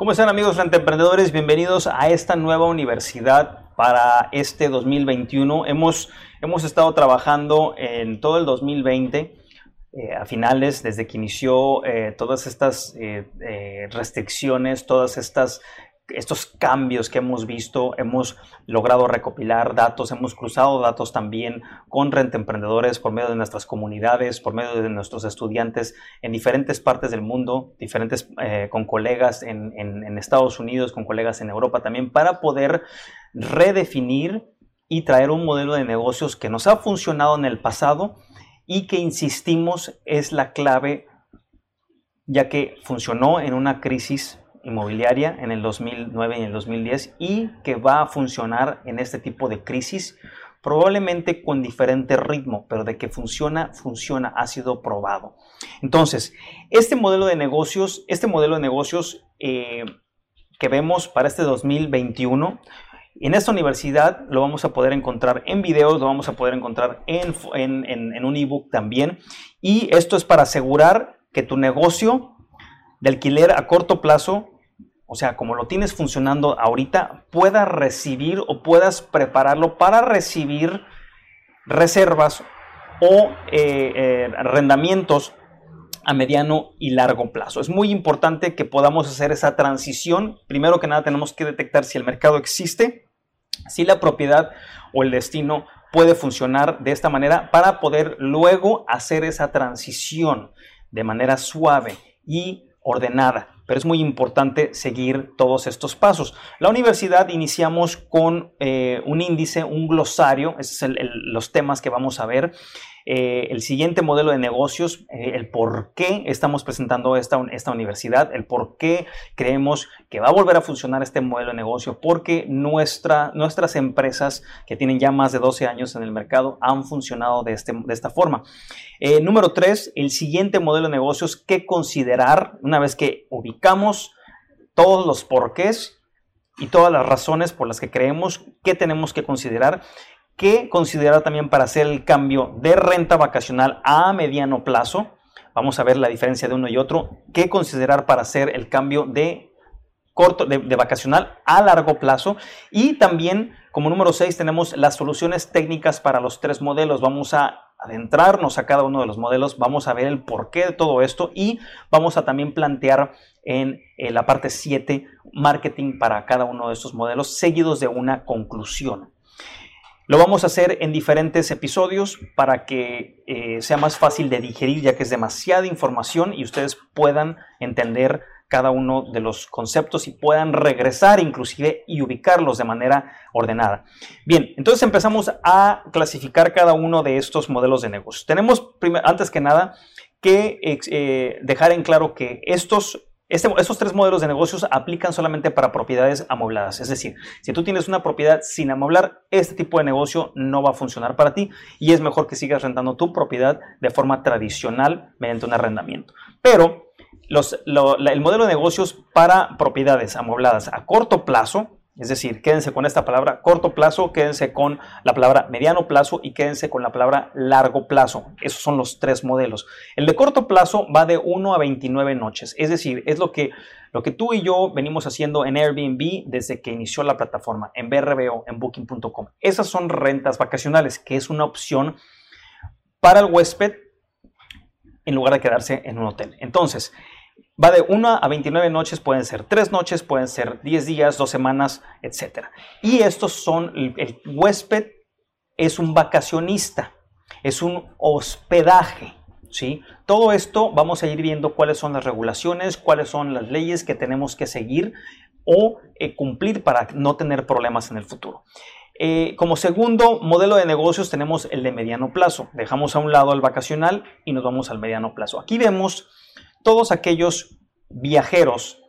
¿Cómo están amigos emprendedores? Bienvenidos a esta nueva universidad para este 2021. Hemos, hemos estado trabajando en todo el 2020. Eh, a finales, desde que inició eh, todas estas eh, restricciones, todas estas estos cambios que hemos visto, hemos logrado recopilar datos, hemos cruzado datos también con renta emprendedores por medio de nuestras comunidades, por medio de nuestros estudiantes en diferentes partes del mundo, diferentes eh, con colegas en, en Estados Unidos, con colegas en Europa también, para poder redefinir y traer un modelo de negocios que nos ha funcionado en el pasado y que insistimos es la clave ya que funcionó en una crisis inmobiliaria en el 2009 y en el 2010 y que va a funcionar en este tipo de crisis, probablemente con diferente ritmo, pero de que funciona, funciona, ha sido probado. Entonces, este modelo de negocios, este modelo de negocios eh, que vemos para este 2021, en esta universidad lo vamos a poder encontrar en videos, lo vamos a poder encontrar en, en, en un ebook también. Y esto es para asegurar que tu negocio de alquiler a corto plazo o sea, como lo tienes funcionando ahorita, puedas recibir o puedas prepararlo para recibir reservas o eh, eh, arrendamientos a mediano y largo plazo. Es muy importante que podamos hacer esa transición. Primero que nada tenemos que detectar si el mercado existe, si la propiedad o el destino puede funcionar de esta manera para poder luego hacer esa transición de manera suave y ordenada pero es muy importante seguir todos estos pasos. La universidad iniciamos con eh, un índice, un glosario, esos son los temas que vamos a ver. Eh, el siguiente modelo de negocios, eh, el por qué estamos presentando esta, esta universidad, el por qué creemos que va a volver a funcionar este modelo de negocio, porque nuestra, nuestras empresas que tienen ya más de 12 años en el mercado han funcionado de, este, de esta forma. Eh, número tres, el siguiente modelo de negocios, qué considerar una vez que ubicamos todos los porqués y todas las razones por las que creemos que tenemos que considerar ¿Qué considerar también para hacer el cambio de renta vacacional a mediano plazo. Vamos a ver la diferencia de uno y otro. ¿Qué considerar para hacer el cambio de corto de, vacacional a largo plazo? Y también, como número 6, tenemos las soluciones técnicas para los tres modelos. Vamos a adentrarnos a cada uno de los modelos, vamos a ver el porqué de todo esto y vamos a también plantear en la parte 7 marketing para cada uno de estos modelos seguidos de una conclusión. Lo vamos a hacer en diferentes episodios para que eh, sea más fácil de digerir ya que es demasiada información y ustedes puedan entender cada uno de los conceptos y puedan regresar inclusive y ubicarlos de manera ordenada. Bien, entonces empezamos a clasificar cada uno de estos modelos de negocio. Tenemos antes que nada que eh, dejar en claro que estos estos tres modelos de negocios aplican solamente para propiedades amobladas. Es decir, si tú tienes una propiedad sin amoblar, este tipo de negocio no va a funcionar para ti y es mejor que sigas rentando tu propiedad de forma tradicional mediante un arrendamiento. Pero el modelo de negocios para propiedades amobladas a corto plazo es decir, quédense con esta palabra corto plazo, quédense con la palabra mediano plazo y quédense con la palabra largo plazo. Esos son los tres modelos. El de corto plazo va de 1 a 29 noches. Es decir, es lo que, lo que tú y yo venimos haciendo en Airbnb desde que inició la plataforma, en BRBO, en Booking.com. Esas son rentas vacacionales, que es una opción para el huésped en lugar de quedarse en un hotel. Entonces, Va de 1 a 29 noches, pueden ser 3 noches, pueden ser 10 días, 2 semanas, etc. Y estos son, el huésped es un vacacionista, es un hospedaje. ¿sí? Todo esto vamos a ir viendo cuáles son las regulaciones, cuáles son las leyes que tenemos que seguir o eh, cumplir para no tener problemas en el futuro. Eh, como segundo modelo de negocios tenemos el de mediano plazo. Dejamos a un lado el vacacional y nos vamos al mediano plazo. Aquí vemos todos aquellos viajeros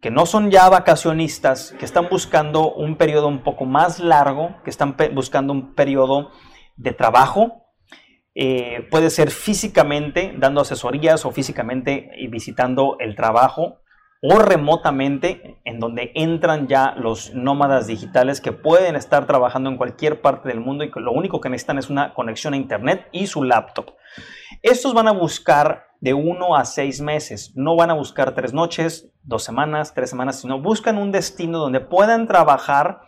que no son ya vacacionistas, que están buscando un periodo un poco más largo, que están buscando un periodo de trabajo, eh, puede ser físicamente dando asesorías o físicamente visitando el trabajo o remotamente en donde entran ya los nómadas digitales que pueden estar trabajando en cualquier parte del mundo y lo único que necesitan es una conexión a internet y su laptop. Estos van a buscar de uno a seis meses. No van a buscar tres noches, dos semanas, tres semanas, sino buscan un destino donde puedan trabajar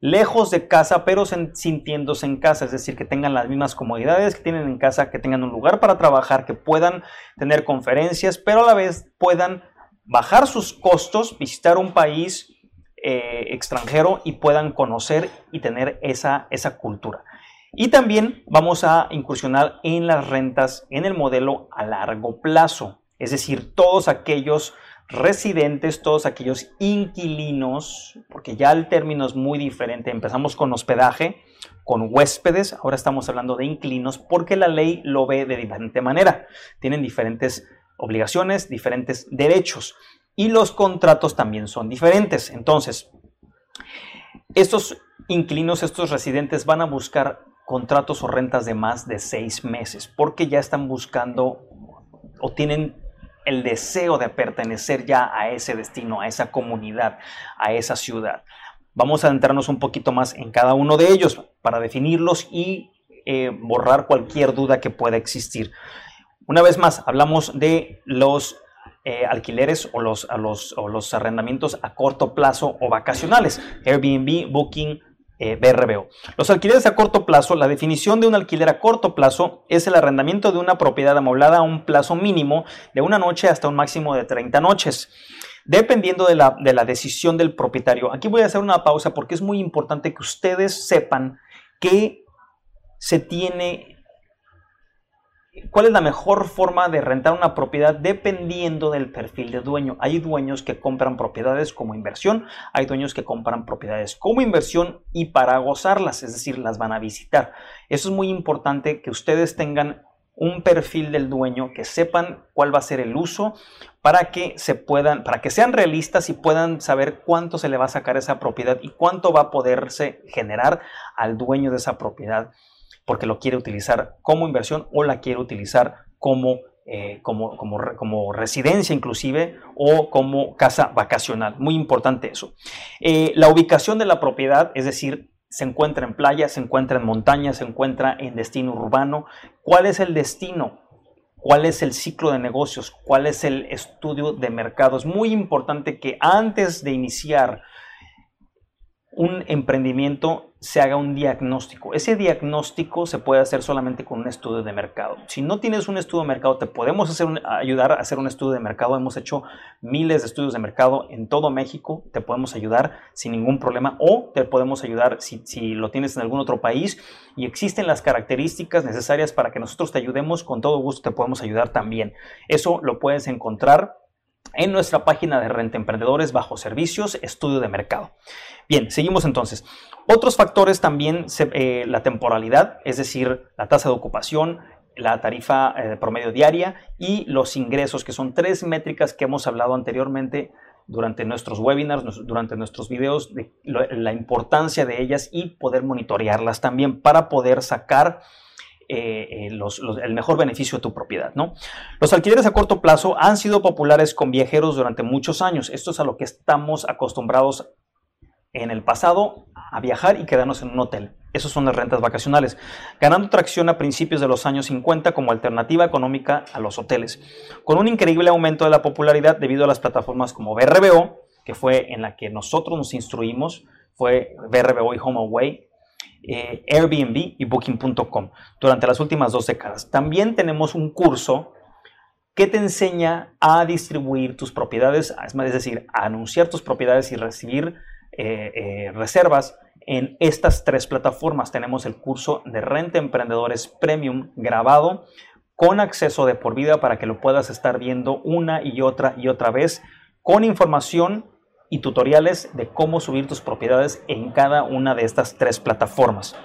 lejos de casa, pero sintiéndose en casa, es decir, que tengan las mismas comodidades que tienen en casa, que tengan un lugar para trabajar, que puedan tener conferencias, pero a la vez puedan bajar sus costos, visitar un país eh, extranjero y puedan conocer y tener esa, esa cultura. Y también vamos a incursionar en las rentas en el modelo a largo plazo, es decir, todos aquellos residentes, todos aquellos inquilinos, porque ya el término es muy diferente. Empezamos con hospedaje, con huéspedes, ahora estamos hablando de inquilinos porque la ley lo ve de diferente manera. Tienen diferentes obligaciones, diferentes derechos y los contratos también son diferentes. Entonces, estos inquilinos, estos residentes van a buscar contratos o rentas de más de seis meses porque ya están buscando o tienen el deseo de pertenecer ya a ese destino, a esa comunidad, a esa ciudad. Vamos a adentrarnos un poquito más en cada uno de ellos para definirlos y eh, borrar cualquier duda que pueda existir. Una vez más, hablamos de los eh, alquileres o los, o los arrendamientos a corto plazo o vacacionales, Airbnb, Booking, eh, BRBO. Los alquileres a corto plazo, la definición de un alquiler a corto plazo es el arrendamiento de una propiedad amoblada a un plazo mínimo de una noche hasta un máximo de 30 noches, dependiendo de la, de la decisión del propietario. Aquí voy a hacer una pausa porque es muy importante que ustedes sepan que se tiene ¿Cuál es la mejor forma de rentar una propiedad dependiendo del perfil de dueño? Hay dueños que compran propiedades como inversión, hay dueños que compran propiedades como inversión y para gozarlas, es decir, las van a visitar. Eso es muy importante que ustedes tengan un perfil del dueño, que sepan cuál va a ser el uso para que se puedan, para que sean realistas y puedan saber cuánto se le va a sacar esa propiedad y cuánto va a poderse generar al dueño de esa propiedad porque lo quiere utilizar como inversión o la quiere utilizar como, eh, como, como, residencia inclusive o como casa vacacional. Muy importante eso. Eh, la ubicación de la propiedad, es decir, se encuentra en playa, se encuentra en montaña, se encuentra en destino urbano. ¿Cuál es el destino? ¿Cuál es el ciclo de negocios? ¿Cuál es el estudio de mercado? Es muy importante que antes de iniciar un emprendimiento se haga un diagnóstico. Ese diagnóstico se puede hacer solamente con un estudio de mercado. Si no tienes un estudio de mercado, te podemos hacer ayudar a hacer un estudio de mercado. Hemos hecho miles de estudios de mercado en todo México. Te podemos ayudar sin ningún problema o te podemos ayudar si, si lo tienes en algún otro país y existen las características necesarias para que nosotros te ayudemos. Con todo gusto te podemos ayudar también. Eso lo puedes encontrar en nuestra página de Renta Emprendedores bajo servicios, estudio de mercado. Bien, seguimos entonces. Otros factores también, eh, la temporalidad, es decir, la tasa de ocupación, la tarifa eh, promedio diaria y los ingresos, que son tres métricas que hemos hablado anteriormente durante nuestros webinars, durante nuestros videos, de la importancia de ellas y poder monitorearlas también para poder sacar eh, el mejor beneficio de tu propiedad. ¿no? Los alquileres a corto plazo han sido populares con viajeros durante muchos años. Esto es a lo que estamos acostumbrados en el pasado a viajar y quedarnos en un hotel. Esas son las rentas vacacionales, ganando tracción a principios de los años 50 como alternativa económica a los hoteles, con un increíble aumento de la popularidad debido a las plataformas como BRBO, que fue en la que nosotros nos instruimos, fue BRBO y HomeAway, eh, Airbnb y Booking.com durante las últimas dos décadas. También tenemos un curso que te enseña a distribuir tus propiedades, es decir, a anunciar tus propiedades y recibir eh, eh, reservas en estas tres plataformas. Tenemos el curso de Renta Emprendedores Premium grabado con acceso de por vida para que lo puedas estar viendo una y otra y otra vez con información y tutoriales de cómo subir tus propiedades en cada una de estas tres plataformas.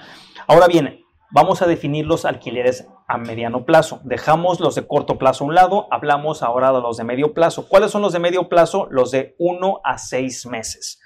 Ahora bien, vamos a definir los alquileres a mediano plazo. Dejamos los de corto plazo a un lado, hablamos ahora de los de medio plazo. ¿Cuáles son los de medio plazo? Los de 1 a 6 meses.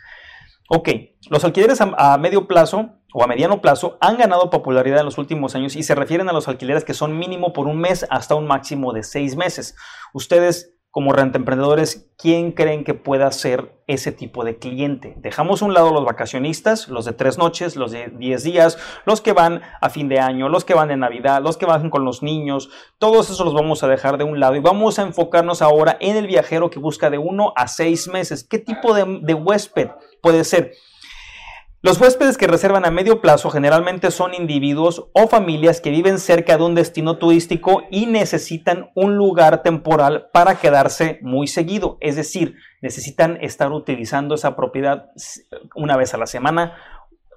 Ok, los alquileres a, medio plazo o a mediano plazo han ganado popularidad en los últimos años y se refieren a los alquileres que son mínimo por un mes hasta un máximo de seis meses. Ustedes como renta emprendedores, ¿quién creen que pueda ser ese tipo de cliente? Dejamos a un lado los vacacionistas, los de tres noches, los de diez días, los que van a fin de año, los que van de Navidad, los que van con los niños, todos esos los vamos a dejar de un lado y vamos a enfocarnos ahora en el viajero que busca de uno a seis meses. ¿Qué tipo de huésped puede ser? Los huéspedes que reservan a medio plazo generalmente son individuos o familias que viven cerca de un destino turístico y necesitan un lugar temporal para quedarse muy seguido. Es decir, necesitan estar utilizando esa propiedad una vez a la semana,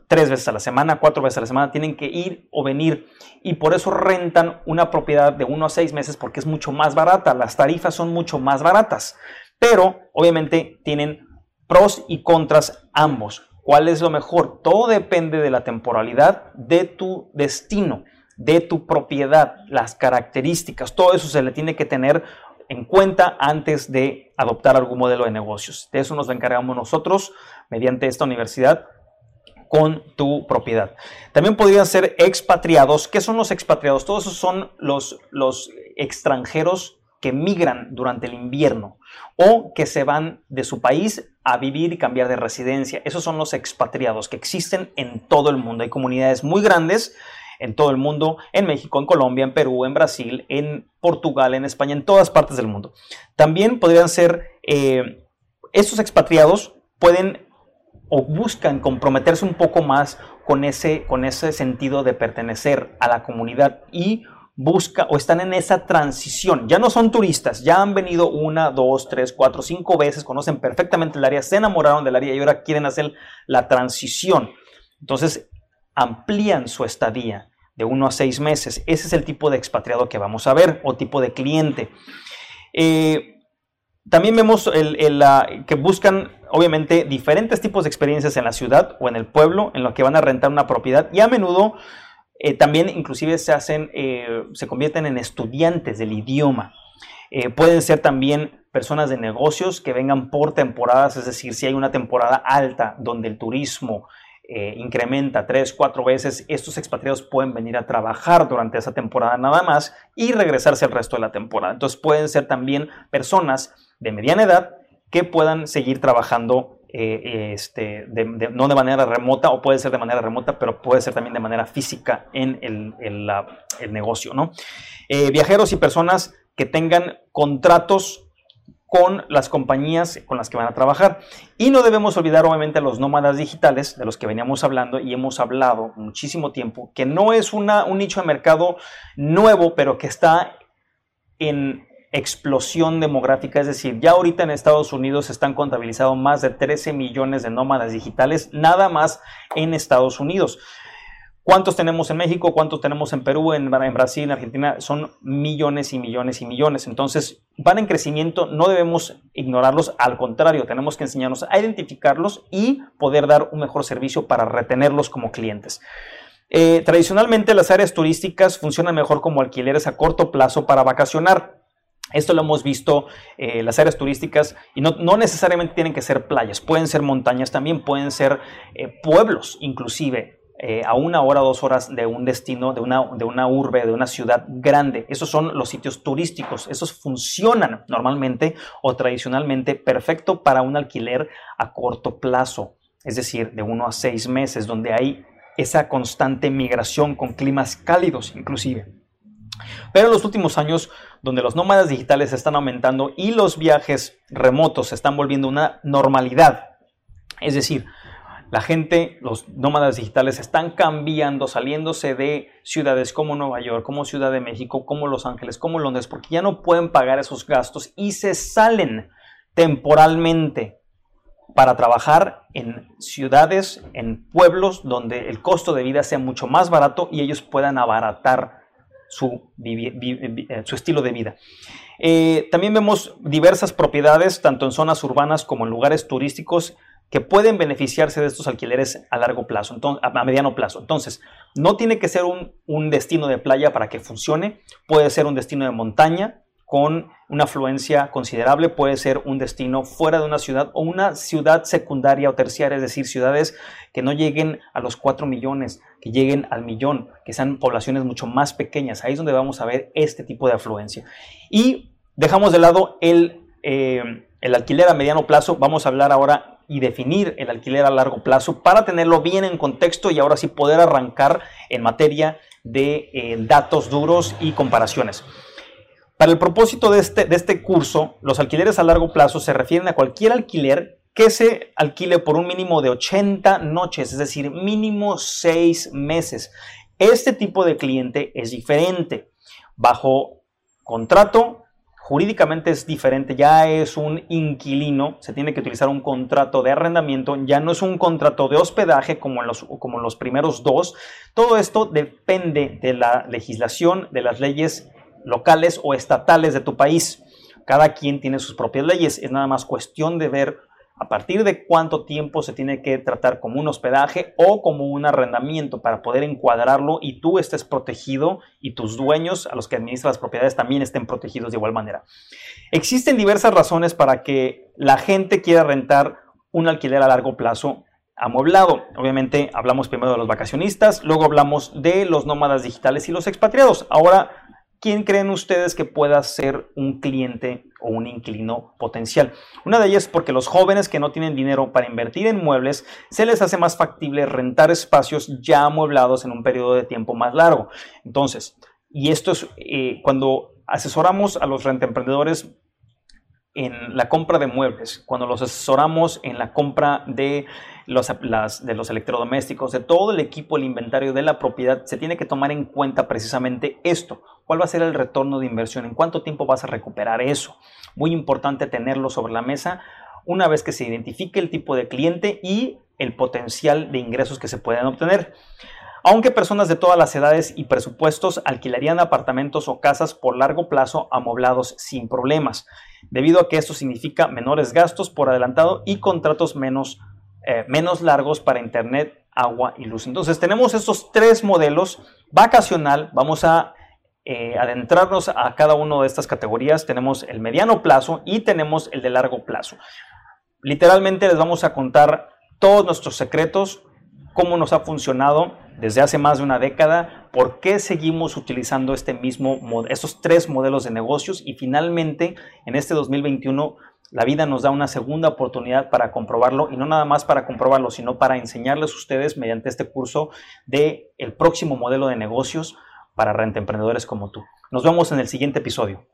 tres veces a la semana, cuatro veces a la semana. Tienen que ir o venir y por eso rentan una propiedad de uno a seis meses porque es mucho más barata. Las tarifas son mucho más baratas. Pero obviamente tienen pros y contras ambos. ¿Cuál es lo mejor? Todo depende de la temporalidad de tu destino, de tu propiedad, las características, todo eso se le tiene que tener en cuenta antes de adoptar algún modelo de negocios. De eso nos encargamos nosotros mediante esta universidad con tu propiedad. También podrían ser expatriados. ¿Qué son los expatriados? Todos esos son los, los extranjeros que migran durante el invierno o que se van de su país a vivir y cambiar de residencia. Esos son los expatriados que existen en todo el mundo. Hay comunidades muy grandes en todo el mundo, en México, en Colombia, en Perú, en Brasil, en Portugal, en España, en todas partes del mundo. También podrían ser, eh, estos expatriados pueden o buscan comprometerse un poco más con ese, con ese sentido de pertenecer a la comunidad y busca o están en esa transición. Ya no son turistas, ya han venido una, dos, tres, cuatro, cinco veces, conocen perfectamente el área, se enamoraron del área y ahora quieren hacer la transición. Entonces, amplían su estadía de uno a seis meses. Ese es el tipo de expatriado que vamos a ver o tipo de cliente. Eh, también vemos que buscan, obviamente, diferentes tipos de experiencias en la ciudad o en el pueblo en lo que van a rentar una propiedad y a menudo eh, también inclusive se hacen, eh, se convierten en estudiantes del idioma. Eh, pueden ser también personas de negocios que vengan por temporadas, es decir, si hay una temporada alta donde el turismo incrementa tres, cuatro veces, estos expatriados pueden venir a trabajar durante esa temporada nada más y regresarse el resto de la temporada. Entonces pueden ser también personas de mediana edad que puedan seguir trabajando eh, este, no de manera remota o puede ser de manera remota, pero puede ser también de manera física en el, negocio. ¿no? Eh, viajeros y personas que tengan contratos con las compañías con las que van a trabajar. Y no debemos olvidar obviamente a los nómadas digitales de los que veníamos hablando y hemos hablado muchísimo tiempo, que no es una, un nicho de mercado nuevo, pero que está en explosión demográfica, es decir, ya ahorita en Estados Unidos están contabilizados más de 13 millones de nómadas digitales, nada más en Estados Unidos. ¿Cuántos tenemos en México? ¿Cuántos tenemos en Perú, en, Brasil, en Argentina? Son millones y millones y millones. Entonces, van en crecimiento, no debemos ignorarlos, al contrario, tenemos que enseñarnos a identificarlos y poder dar un mejor servicio para retenerlos como clientes. Eh, tradicionalmente las áreas turísticas funcionan mejor como alquileres a corto plazo para vacacionar. Esto lo hemos visto eh, las áreas turísticas y no, necesariamente tienen que ser playas, pueden ser montañas también, pueden ser eh, pueblos inclusive. Eh, a una hora, dos horas de un destino, de una, de una urbe, de una ciudad grande. Esos son los sitios turísticos. Esos funcionan normalmente o tradicionalmente perfecto para un alquiler a corto plazo, es decir, de uno a seis meses, donde hay esa constante migración con climas cálidos inclusive. Pero en los últimos años, donde los nómadas digitales están aumentando y los viajes remotos se están volviendo una normalidad, es decir, la gente, los nómadas digitales están cambiando, saliéndose de ciudades como Nueva York, como Ciudad de México, como Los Ángeles, como Londres, porque ya no pueden pagar esos gastos y se salen temporalmente para trabajar en ciudades, en pueblos donde el costo de vida sea mucho más barato y ellos puedan abaratar su, eh, su estilo de vida. Eh, también vemos diversas propiedades, tanto en zonas urbanas como en lugares turísticos, que pueden beneficiarse de estos alquileres a largo plazo, entonces, a mediano plazo. Entonces, no tiene que ser un destino de playa para que funcione, puede ser un destino de montaña, con una afluencia considerable, puede ser un destino fuera de una ciudad o una ciudad secundaria o terciaria, es decir, ciudades que no lleguen a los 4 millones, que lleguen al millón, que sean poblaciones mucho más pequeñas. Ahí es donde vamos a ver este tipo de afluencia. Y dejamos de lado el eh, el alquiler a mediano plazo, vamos a hablar ahora y definir el alquiler a largo plazo para tenerlo bien en contexto y ahora sí poder arrancar en materia de eh, datos duros y comparaciones. Para el propósito de este, de este curso, los alquileres a largo plazo se refieren a cualquier alquiler que se alquile por un mínimo de 80 noches, es decir, mínimo 6 meses. Este tipo de cliente es diferente. Bajo contrato, jurídicamente es diferente, ya es un inquilino, se tiene que utilizar un contrato de arrendamiento, ya no es un contrato de hospedaje como en los, como en los primeros dos. Todo esto depende de la legislación, de las leyes locales o estatales de tu país. Cada quien tiene sus propias leyes, es nada más cuestión de ver a partir de cuánto tiempo se tiene que tratar como un hospedaje o como un arrendamiento para poder encuadrarlo y tú estés protegido y tus dueños, a los que administran las propiedades, también estén protegidos de igual manera. Existen diversas razones para que la gente quiera rentar un alquiler a largo plazo amueblado. Obviamente hablamos primero de los vacacionistas, luego hablamos de los nómadas digitales y los expatriados. Ahora ¿quién creen ustedes que pueda ser un cliente o un inquilino potencial? Una de ellas es porque los jóvenes que no tienen dinero para invertir en muebles, se les hace más factible rentar espacios ya amueblados en un periodo de tiempo más largo. Entonces, y esto es eh, cuando asesoramos a los rentemprendedores en la compra de muebles, cuando los asesoramos en la compra de los, de los electrodomésticos, de todo el equipo, el inventario de la propiedad, se tiene que tomar en cuenta precisamente esto. ¿Cuál va a ser el retorno de inversión? ¿En cuánto tiempo vas a recuperar eso? Muy importante tenerlo sobre la mesa una vez que se identifique el tipo de cliente y el potencial de ingresos que se pueden obtener aunque personas de todas las edades y presupuestos alquilarían apartamentos o casas por largo plazo amoblados sin problemas, debido a que esto significa menores gastos por adelantado y contratos menos, eh, menos largos para internet, agua y luz. Entonces tenemos estos tres modelos vacacional, vamos a eh, adentrarnos a cada una de estas categorías. Tenemos el mediano plazo y tenemos el de largo plazo. Literalmente les vamos a contar todos nuestros secretos, cómo nos ha funcionado desde hace más de una década, por qué seguimos utilizando este mismo, estos tres modelos de negocios y finalmente en este 2021 la vida nos da una segunda oportunidad para comprobarlo y no nada más para comprobarlo, sino para enseñarles a ustedes mediante este curso de el próximo modelo de negocios para renta emprendedores como tú. Nos vemos en el siguiente episodio.